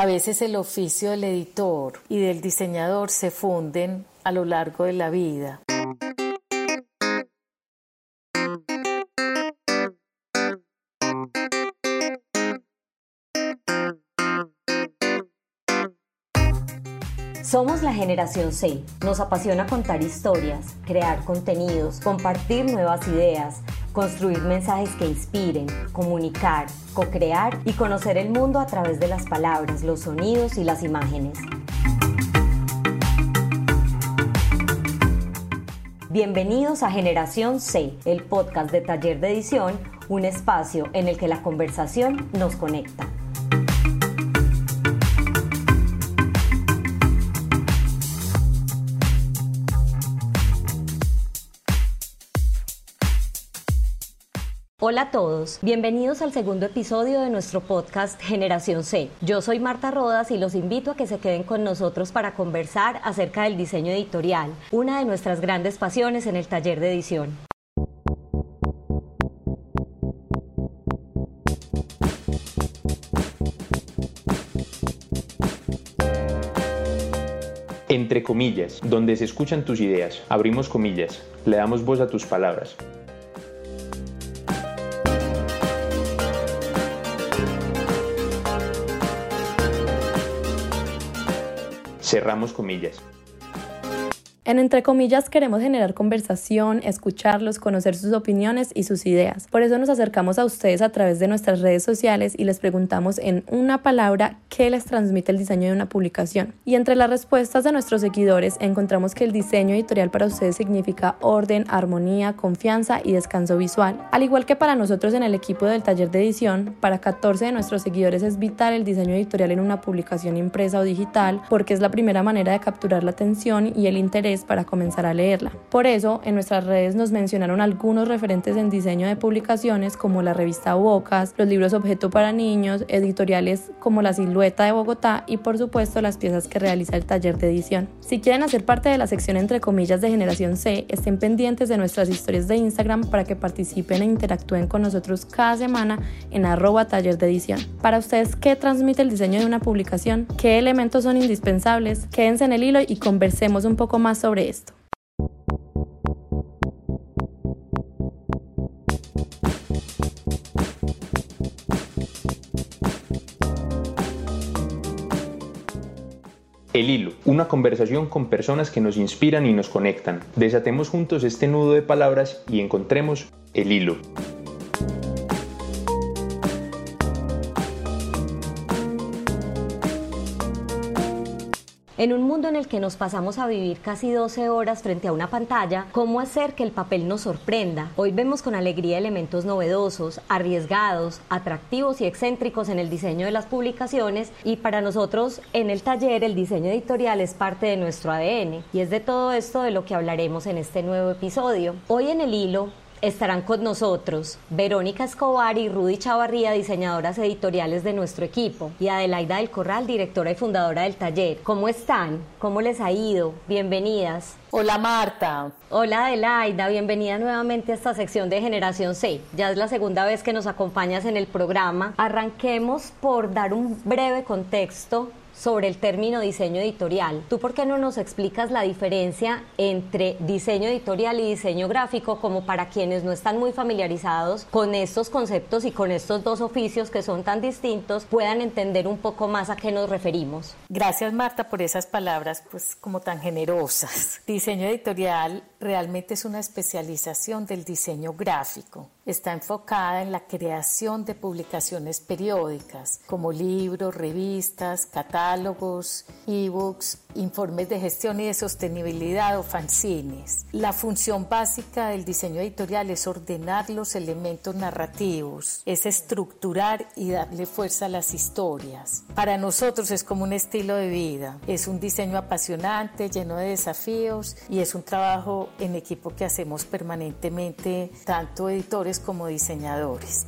A veces el oficio del editor y del diseñador se funden a lo largo de la vida. Somos la generación C. Nos apasiona contar historias, crear contenidos, compartir nuevas ideas, construir mensajes que inspiren, comunicar, co-crear y conocer el mundo a través de las palabras, los sonidos y las imágenes. Bienvenidos a Generación C, el podcast de taller de edición, un espacio en el que la conversación nos conecta. Hola a todos, bienvenidos al segundo episodio de nuestro podcast Generación C. Yo soy Marta Rodas y los invito a que se queden con nosotros para conversar acerca del diseño editorial, una de nuestras grandes pasiones en el taller de edición. Entre comillas, donde se escuchan tus ideas, abrimos comillas, le damos voz a tus palabras. Cerramos comillas. En Entre comillas queremos generar conversación, escucharlos, conocer sus opiniones y sus ideas. Por eso nos acercamos a ustedes a través de nuestras redes sociales y les preguntamos en una palabra qué les transmite el diseño de una publicación. Y entre las respuestas de nuestros seguidores encontramos que el diseño editorial para ustedes significa orden, armonía, confianza y descanso visual. Al igual que para nosotros en el equipo del taller de edición, para 14 de nuestros seguidores es vital el diseño editorial en una publicación impresa o digital porque es la primera manera de capturar la atención y el interés para comenzar a leerla. Por eso, en nuestras redes nos mencionaron algunos referentes en diseño de publicaciones como la revista Bocas, los libros objeto para niños, editoriales como La Silueta de Bogotá y por supuesto las piezas que realiza el taller de edición. Si quieren hacer parte de la sección entre comillas de Generación C, estén pendientes de nuestras historias de Instagram para que participen e interactúen con nosotros cada semana en arroba taller de edición. Para ustedes, ¿qué transmite el diseño de una publicación? ¿Qué elementos son indispensables? Quédense en el hilo y conversemos un poco más sobre esto. El hilo, una conversación con personas que nos inspiran y nos conectan. Desatemos juntos este nudo de palabras y encontremos el hilo. En un mundo en el que nos pasamos a vivir casi 12 horas frente a una pantalla, ¿cómo hacer que el papel nos sorprenda? Hoy vemos con alegría elementos novedosos, arriesgados, atractivos y excéntricos en el diseño de las publicaciones y para nosotros en el taller el diseño editorial es parte de nuestro ADN y es de todo esto de lo que hablaremos en este nuevo episodio. Hoy en el hilo Estarán con nosotros Verónica Escobar y Rudy Chavarría, diseñadoras editoriales de nuestro equipo, y Adelaida del Corral, directora y fundadora del taller. ¿Cómo están? ¿Cómo les ha ido? Bienvenidas. Hola Marta. Hola Adelaida, bienvenida nuevamente a esta sección de Generación C. Ya es la segunda vez que nos acompañas en el programa. Arranquemos por dar un breve contexto sobre el término diseño editorial. ¿Tú por qué no nos explicas la diferencia entre diseño editorial y diseño gráfico como para quienes no están muy familiarizados con estos conceptos y con estos dos oficios que son tan distintos puedan entender un poco más a qué nos referimos? Gracias Marta por esas palabras pues como tan generosas. Diseño editorial realmente es una especialización del diseño gráfico. Está enfocada en la creación de publicaciones periódicas como libros, revistas, catálogos, ebooks, informes de gestión y de sostenibilidad o fanzines. La función básica del diseño editorial es ordenar los elementos narrativos, es estructurar y darle fuerza a las historias. Para nosotros es como un estilo de vida, es un diseño apasionante, lleno de desafíos y es un trabajo en equipo que hacemos permanentemente, tanto editores como diseñadores.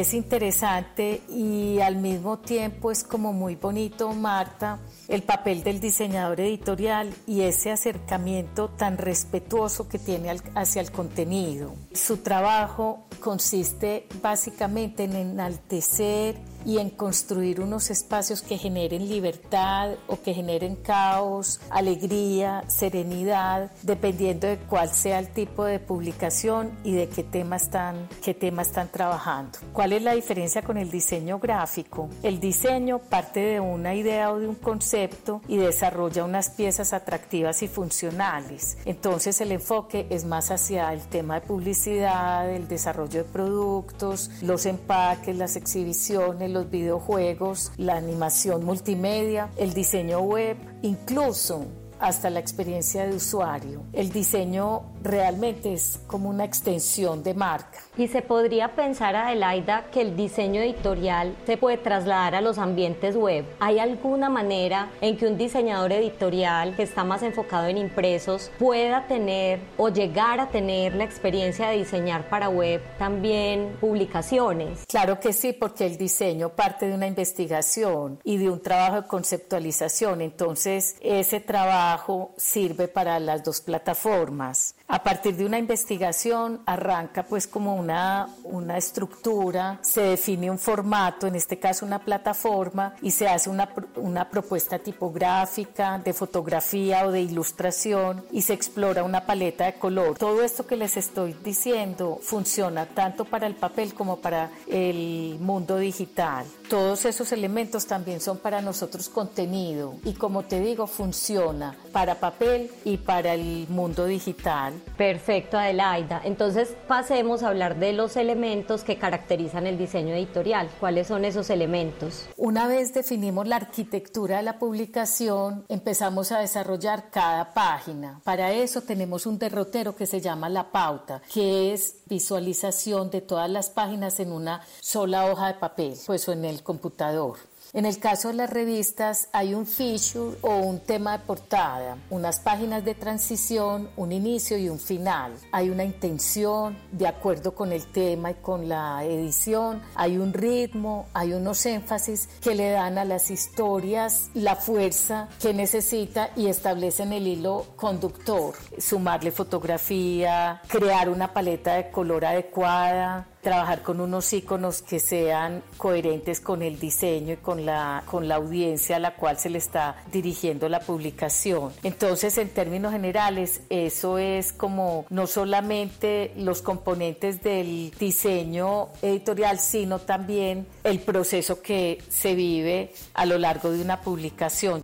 Es interesante y al mismo tiempo es como muy bonito, Marta, el papel del diseñador editorial y ese acercamiento tan respetuoso que tiene hacia el contenido. Su trabajo consiste básicamente en enaltecer y en construir unos espacios que generen libertad o que generen caos, alegría, serenidad, dependiendo de cuál sea el tipo de publicación y de qué tema están, qué tema están trabajando. ¿Cuál es la diferencia con el diseño gráfico? El diseño parte de una idea o de un concepto y desarrolla unas piezas atractivas y funcionales. Entonces el enfoque es más hacia el tema de publicidad, el desarrollo de productos, los empaques, las exhibiciones, los videojuegos, la animación multimedia, el diseño web, incluso hasta la experiencia de usuario. El diseño realmente es como una extensión de marca. Y se podría pensar, Adelaida, que el diseño editorial se puede trasladar a los ambientes web. ¿Hay alguna manera en que un diseñador editorial que está más enfocado en impresos pueda tener o llegar a tener la experiencia de diseñar para web también publicaciones? Claro que sí, porque el diseño parte de una investigación y de un trabajo de conceptualización. Entonces, ese trabajo sirve para las dos plataformas. A partir de una investigación arranca pues como una, una estructura, se define un formato, en este caso una plataforma, y se hace una, una propuesta tipográfica, de fotografía o de ilustración, y se explora una paleta de color. Todo esto que les estoy diciendo funciona tanto para el papel como para el mundo digital. Todos esos elementos también son para nosotros contenido y como te digo funciona para papel y para el mundo digital. Perfecto, Adelaida. Entonces pasemos a hablar de los elementos que caracterizan el diseño editorial. ¿Cuáles son esos elementos? Una vez definimos la arquitectura de la publicación, empezamos a desarrollar cada página. Para eso tenemos un derrotero que se llama la pauta, que es visualización de todas las páginas en una sola hoja de papel, pues o en el computador. En el caso de las revistas hay un feature o un tema de portada, unas páginas de transición, un inicio y un final. Hay una intención de acuerdo con el tema y con la edición, hay un ritmo, hay unos énfasis que le dan a las historias la fuerza que necesita y establecen el hilo conductor. Sumarle fotografía, crear una paleta de color adecuada, trabajar con unos iconos que sean coherentes con el diseño y con la, con la audiencia a la cual se le está dirigiendo la publicación. Entonces, en términos generales, eso es como no solamente los componentes del diseño editorial, sino también el proceso que se vive a lo largo de una publicación.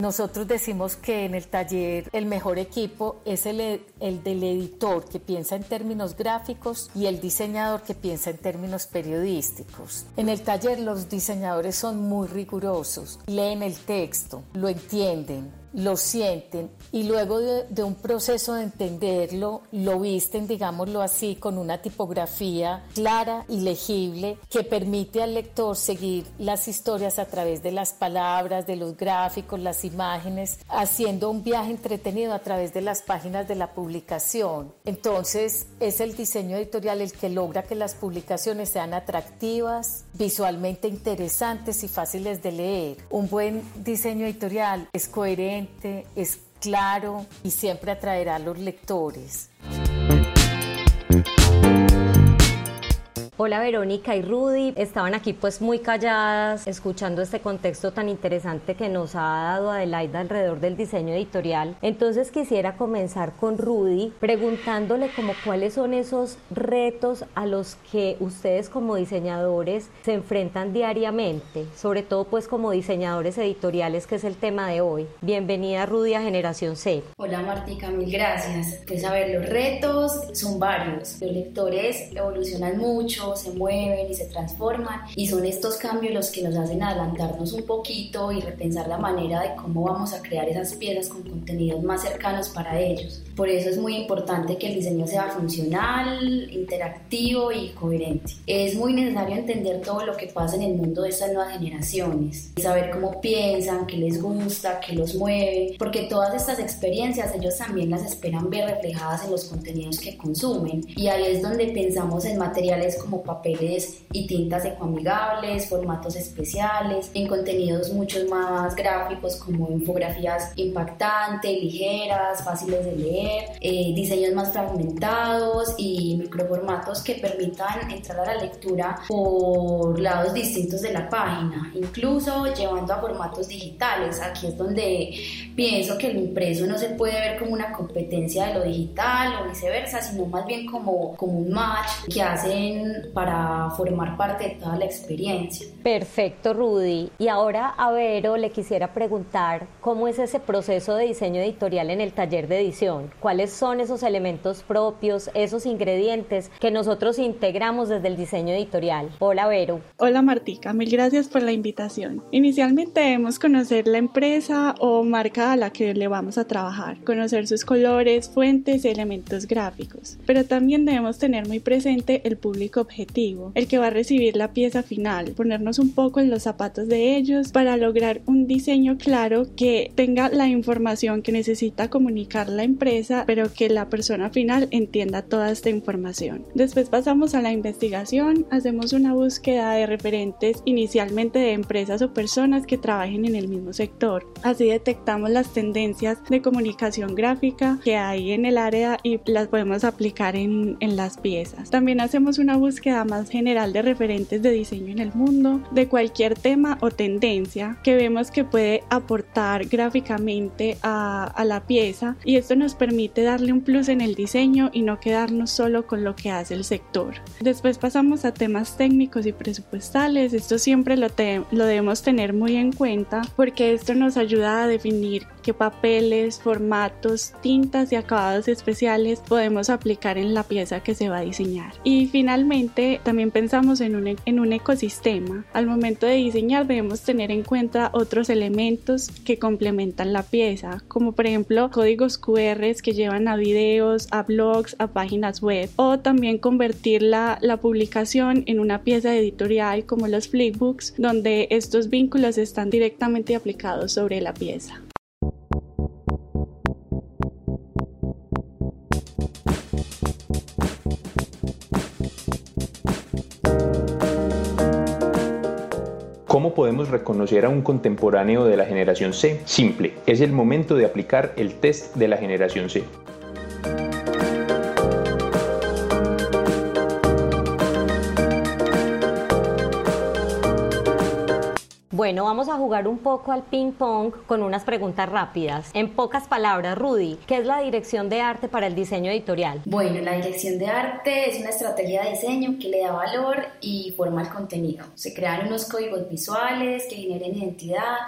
Nosotros decimos que en el taller el mejor equipo es el, el, del editor que piensa en términos gráficos y el diseñador que piensa en términos periodísticos. En el taller los diseñadores son muy rigurosos, leen el texto, lo entienden, lo sienten y luego de, un proceso de entenderlo, lo visten, digámoslo así, con una tipografía clara y legible que permite al lector seguir las historias a través de las palabras, de los gráficos, las imágenes, haciendo un viaje entretenido a través de las páginas de la publicación. Entonces es el diseño editorial el que logra que las publicaciones sean atractivas, visualmente interesantes y fáciles de leer. Un buen diseño editorial es coherente es claro y siempre atraerá a los lectores. Hola Verónica y Rudy, estaban aquí pues muy calladas escuchando este contexto tan interesante que nos ha dado Adelaida alrededor del diseño editorial. Entonces quisiera comenzar con Rudy preguntándole como cuáles son esos retos a los que ustedes como diseñadores se enfrentan diariamente, sobre todo pues como diseñadores editoriales que es el tema de hoy. Bienvenida Rudy a Generación C. Hola Martica, mil gracias. Pues a ver, los retos son varios. Los lectores evolucionan mucho se mueven y se transforman y son estos cambios los que nos hacen adelantarnos un poquito y repensar la manera de cómo vamos a crear esas piezas con contenidos más cercanos para ellos. Por eso es muy importante que el diseño sea funcional, interactivo y coherente. Es muy necesario entender todo lo que pasa en el mundo de estas nuevas generaciones, saber cómo piensan, qué les gusta, qué los mueve, porque todas estas experiencias ellos también las esperan ver reflejadas en los contenidos que consumen. Y ahí es donde pensamos en materiales como papeles y tintas ecoamigables, formatos especiales, en contenidos mucho más gráficos como infografías impactantes, ligeras, fáciles de leer, eh, diseños más fragmentados y microformatos que permitan entrar a la lectura por lados distintos de la página, incluso llevando a formatos digitales. Aquí es donde pienso que el impreso no se puede ver como una competencia de lo digital o viceversa, sino más bien como, como un match que hacen para formar parte de toda la experiencia. Perfecto, Rudy. Y ahora a Vero le quisiera preguntar cómo es ese proceso de diseño editorial en el taller de edición. ¿Cuáles son esos elementos propios, esos ingredientes que nosotros integramos desde el diseño editorial? Hola, Vero. Hola, Martica. Mil gracias por la invitación. Inicialmente debemos conocer la empresa o marca a la que le vamos a trabajar, conocer sus colores, fuentes y elementos gráficos. Pero también debemos tener muy presente el público objetivo, el que va a recibir la pieza final, ponernos un poco en los zapatos de ellos para lograr un diseño claro que tenga la información que necesita comunicar la empresa, pero que la persona final entienda toda esta información. Después pasamos a la investigación, hacemos una búsqueda de referentes inicialmente de empresas o personas que trabajen en el mismo sector. Así detectamos las tendencias de comunicación gráfica que hay en el área y las podemos aplicar en, en las piezas. También hacemos una búsqueda más general de referentes de diseño en el mundo, de cualquier tema o tendencia que vemos que puede aportar gráficamente a, a la pieza y esto nos permite darle un plus en el diseño y no quedarnos solo con lo que hace el sector. Después pasamos a temas técnicos y presupuestales. Esto siempre lo, lo debemos tener muy en cuenta porque esto nos ayuda a definir qué papeles, formatos, tintas y acabados especiales podemos aplicar en la pieza que se va a diseñar. Y finalmente también pensamos en un, en un ecosistema. Al momento de diseñar debemos tener en cuenta otros elementos que complementan la pieza, como por ejemplo códigos QR que llevan a videos, a blogs, a páginas web, o también convertir la, la publicación en una pieza editorial como los flipbooks, donde estos vínculos están directamente aplicados sobre la pieza. ¿Cómo podemos reconocer a un contemporáneo de la generación C? Simple, es el momento de aplicar el test de la generación C. Bueno, vamos a jugar un poco al ping pong con unas preguntas rápidas. En pocas palabras, Rudy, ¿qué es la dirección de arte para el diseño editorial? Bueno, la dirección de arte es una estrategia de diseño que le da valor y forma al contenido. Se crean unos códigos visuales que generen identidad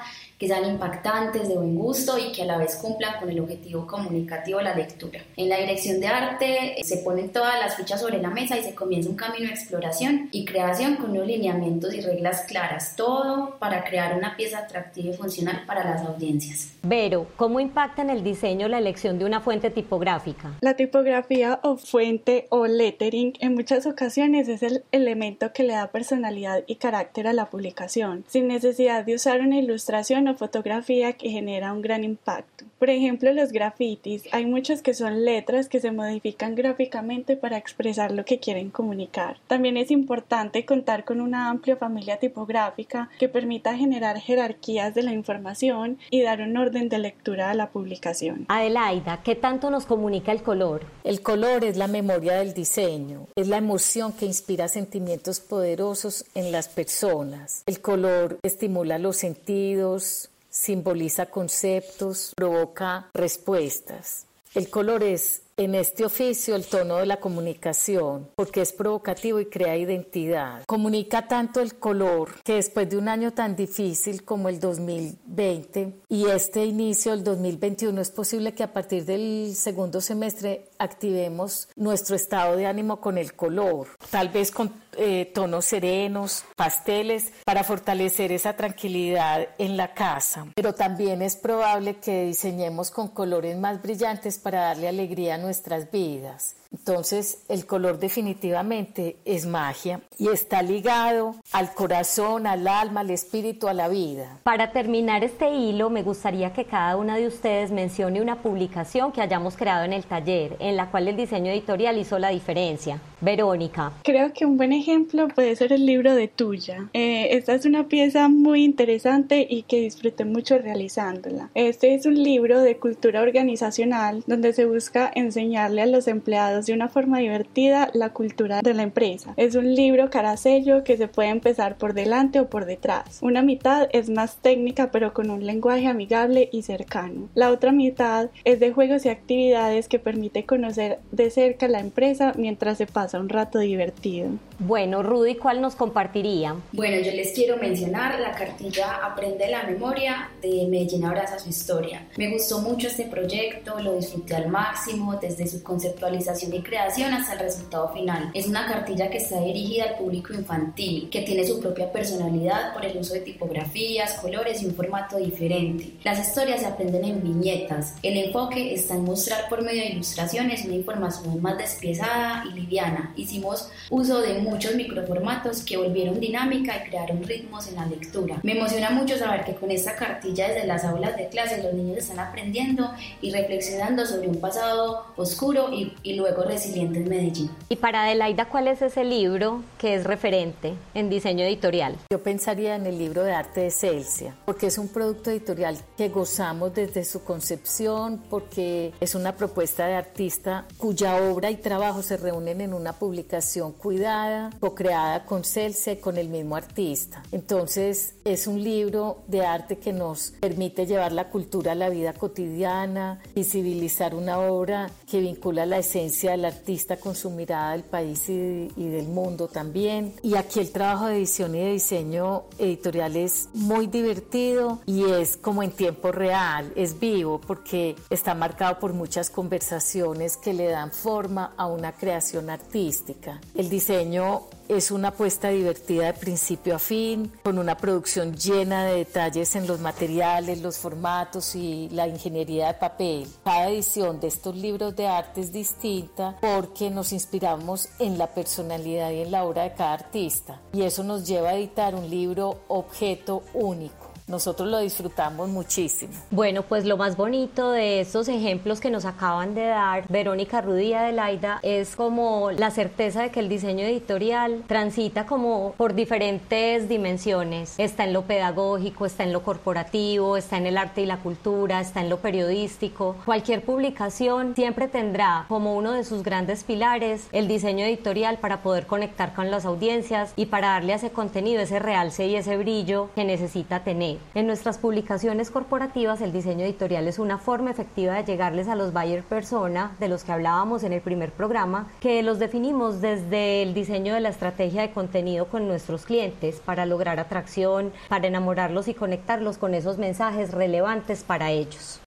que sean impactantes, de buen gusto y que a la vez cumplan con el objetivo comunicativo de la lectura. En la dirección de arte eh, se ponen todas las fichas sobre la mesa y se comienza un camino de exploración y creación con unos lineamientos y reglas claras, todo para crear una pieza atractiva y funcional para las audiencias. Vero, ¿cómo impacta en el diseño la elección de una fuente tipográfica? La tipografía o fuente o lettering en muchas ocasiones es el elemento que le da personalidad y carácter a la publicación, sin necesidad de usar una ilustración o fotografía que genera un gran impacto. Por ejemplo, los grafitis, hay muchos que son letras que se modifican gráficamente para expresar lo que quieren comunicar. También es importante contar con una amplia familia tipográfica que permita generar jerarquías de la información y dar un orden de lectura a la publicación. Adelaida, ¿qué tanto nos comunica el color? El color es la memoria del diseño, es la emoción que inspira sentimientos poderosos en las personas. El color estimula los sentidos, simboliza conceptos, provoca respuestas. El color es en este oficio el tono de la comunicación, porque es provocativo y crea identidad. Comunica tanto el color que después de un año tan difícil como el 2020 y este inicio del 2021 es posible que a partir del segundo semestre activemos nuestro estado de ánimo con el color, tal vez con eh, tonos serenos, pasteles, para fortalecer esa tranquilidad en la casa. Pero también es probable que diseñemos con colores más brillantes para darle alegría a nuestras vidas. Entonces, el color definitivamente es magia y está ligado al corazón, al alma, al espíritu, a la vida. Para terminar este hilo, me gustaría que cada una de ustedes mencione una publicación que hayamos creado en el taller, en la cual el diseño editorial hizo la diferencia. Verónica. Creo que un buen ejemplo puede ser el libro de Tuya. Eh, esta es una pieza muy interesante y que disfruté mucho realizándola. Este es un libro de cultura organizacional donde se busca enseñarle a los empleados de una forma divertida la cultura de la empresa. Es un libro carasello que se puede empezar por delante o por detrás. Una mitad es más técnica pero con un lenguaje amigable y cercano. La otra mitad es de juegos y actividades que permite conocer de cerca la empresa mientras se pasa un rato divertido. Bueno, Rudy, ¿cuál nos compartiría? Bueno, yo les quiero mencionar la cartilla Aprende la memoria de Medellín Abraza su historia. Me gustó mucho este proyecto, lo disfruté al máximo desde su conceptualización y creación hasta el resultado final. Es una cartilla que está dirigida al público infantil, que tiene su propia personalidad por el uso de tipografías, colores y un formato diferente. Las historias se aprenden en viñetas. El enfoque está en mostrar por medio de ilustraciones una información más despiezada y liviana. Hicimos uso de muchos microformatos que volvieron dinámica y crearon ritmos en la lectura. Me emociona mucho saber que con esta cartilla desde las aulas de clase los niños están aprendiendo y reflexionando sobre un pasado oscuro y, y luego Resiliente en Medellín. Y para Adelaida, ¿cuál es ese libro que es referente en diseño editorial? Yo pensaría en el libro de arte de Celsia, porque es un producto editorial que gozamos desde su concepción, porque es una propuesta de artista cuya obra y trabajo se reúnen en una publicación cuidada, co-creada con Celsia y con el mismo artista. Entonces, es un libro de arte que nos permite llevar la cultura a la vida cotidiana, visibilizar una obra que vincula la esencia del artista con su mirada del país y, del mundo también. Y aquí el trabajo de edición y de diseño editorial es muy divertido y es como en tiempo real, es vivo porque está marcado por muchas conversaciones que le dan forma a una creación artística. El diseño es una apuesta divertida de principio a fin, con una producción llena de detalles en los materiales, los formatos y la ingeniería de papel. Cada edición de estos libros de arte es distinta porque nos inspiramos en la personalidad y en la obra de cada artista. Y eso nos lleva a editar un libro objeto único nosotros lo disfrutamos muchísimo. Bueno, pues lo más bonito de estos ejemplos que nos acaban de dar Verónica Rudy y Adelaida es como la certeza de que el diseño editorial transita como por diferentes dimensiones. Está en lo pedagógico, está en lo corporativo, está en el arte y la cultura, está en lo periodístico. Cualquier publicación siempre tendrá como uno de sus grandes pilares el diseño editorial para poder conectar con las audiencias y para darle a ese contenido ese realce y ese brillo que necesita tener. En nuestras publicaciones corporativas, el diseño editorial es una forma efectiva de llegarles a los buyer persona de los que hablábamos en el primer programa, que los definimos desde el diseño de la estrategia de contenido con nuestros clientes para lograr atracción, para enamorarlos y conectarlos con esos mensajes relevantes para ellos.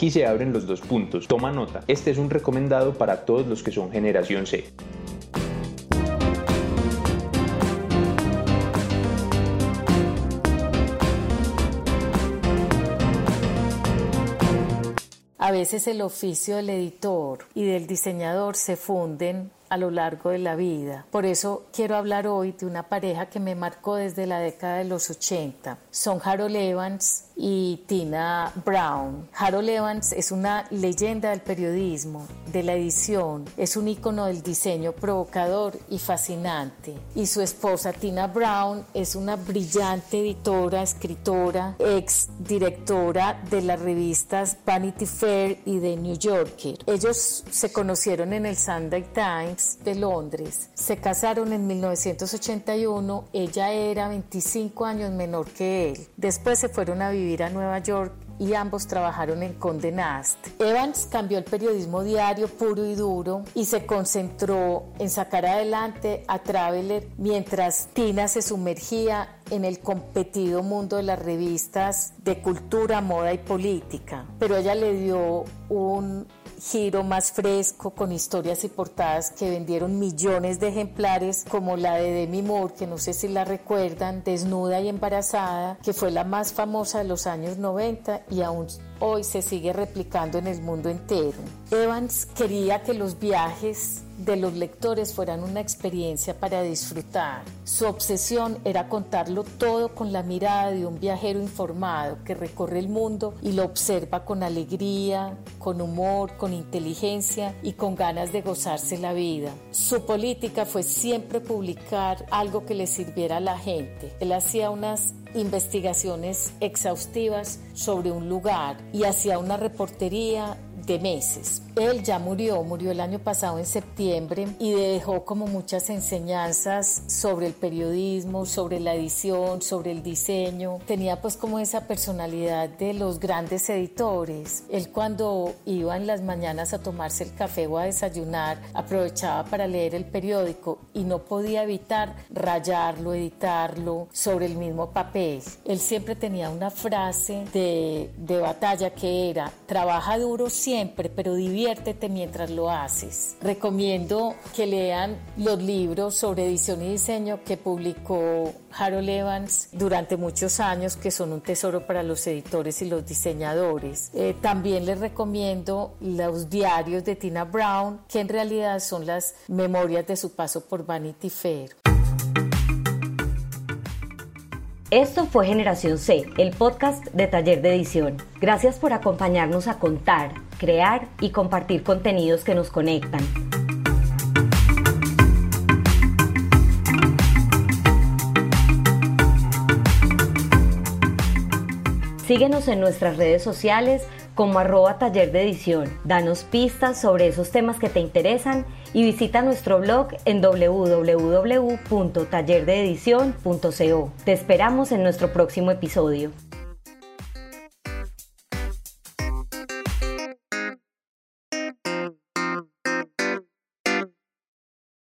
Aquí se abren los dos puntos. Toma nota. Este es un recomendado para todos los que son generación C. A veces el oficio del editor y del diseñador se funden a lo largo de la vida. Por eso quiero hablar hoy de una pareja que me marcó desde la década de los 80. Son Harold Evans y Tina Brown. Harold Evans es una leyenda del periodismo, de la edición, es un icono del diseño provocador y fascinante. Y su esposa Tina Brown es una brillante editora, escritora, ex directora de las revistas Vanity Fair y The New Yorker. Ellos se conocieron en el Sunday Times de Londres. Se casaron en 1981, ella era 25 años menor que él. Después se fueron a vivir a Nueva York y ambos trabajaron en Condé Nast. Evans cambió el periodismo diario puro y duro y se concentró en sacar adelante a Traveler mientras Tina se sumergía en el competido mundo de las revistas de cultura, moda y política. Pero ella le dio un giro más fresco con historias y portadas que vendieron millones de ejemplares como la de Demi Moore, que no sé si la recuerdan, desnuda y embarazada, que fue la más famosa de los años 90 y aún hoy se sigue replicando en el mundo entero. Evans quería que los viajes de los lectores fueran una experiencia para disfrutar. Su obsesión era contarlo todo con la mirada de un viajero informado que recorre el mundo y lo observa con alegría, con humor, con inteligencia y con ganas de gozarse la vida. Su política fue siempre publicar algo que le sirviera a la gente. Él hacía unas investigaciones exhaustivas sobre un lugar y hacía una reportería de meses. Él ya murió, murió el año pasado en septiembre y dejó como muchas enseñanzas sobre el periodismo, sobre la edición, sobre el diseño. Tenía pues como esa personalidad de los grandes editores. Él cuando iba en las mañanas a tomarse el café o a desayunar, aprovechaba para leer el periódico y no podía evitar rayarlo, editarlo sobre el mismo papel. Él siempre tenía una frase de, de batalla que era, trabaja duro siempre pero diviértete mientras lo haces. Recomiendo que lean los libros sobre edición y diseño que publicó Harold Evans durante muchos años, que son un tesoro para los editores y los diseñadores. Eh, también les recomiendo los diarios de Tina Brown, que en realidad son las memorias de su paso por Vanity Fair. Esto fue Generación C, el podcast de Taller de Edición. Gracias por acompañarnos a contar, crear y compartir contenidos que nos conectan. Síguenos en nuestras redes sociales como arroba taller. Danos pistas sobre esos temas que te interesan y visita nuestro blog en www.tallerdeedición.co. Te esperamos en nuestro próximo episodio.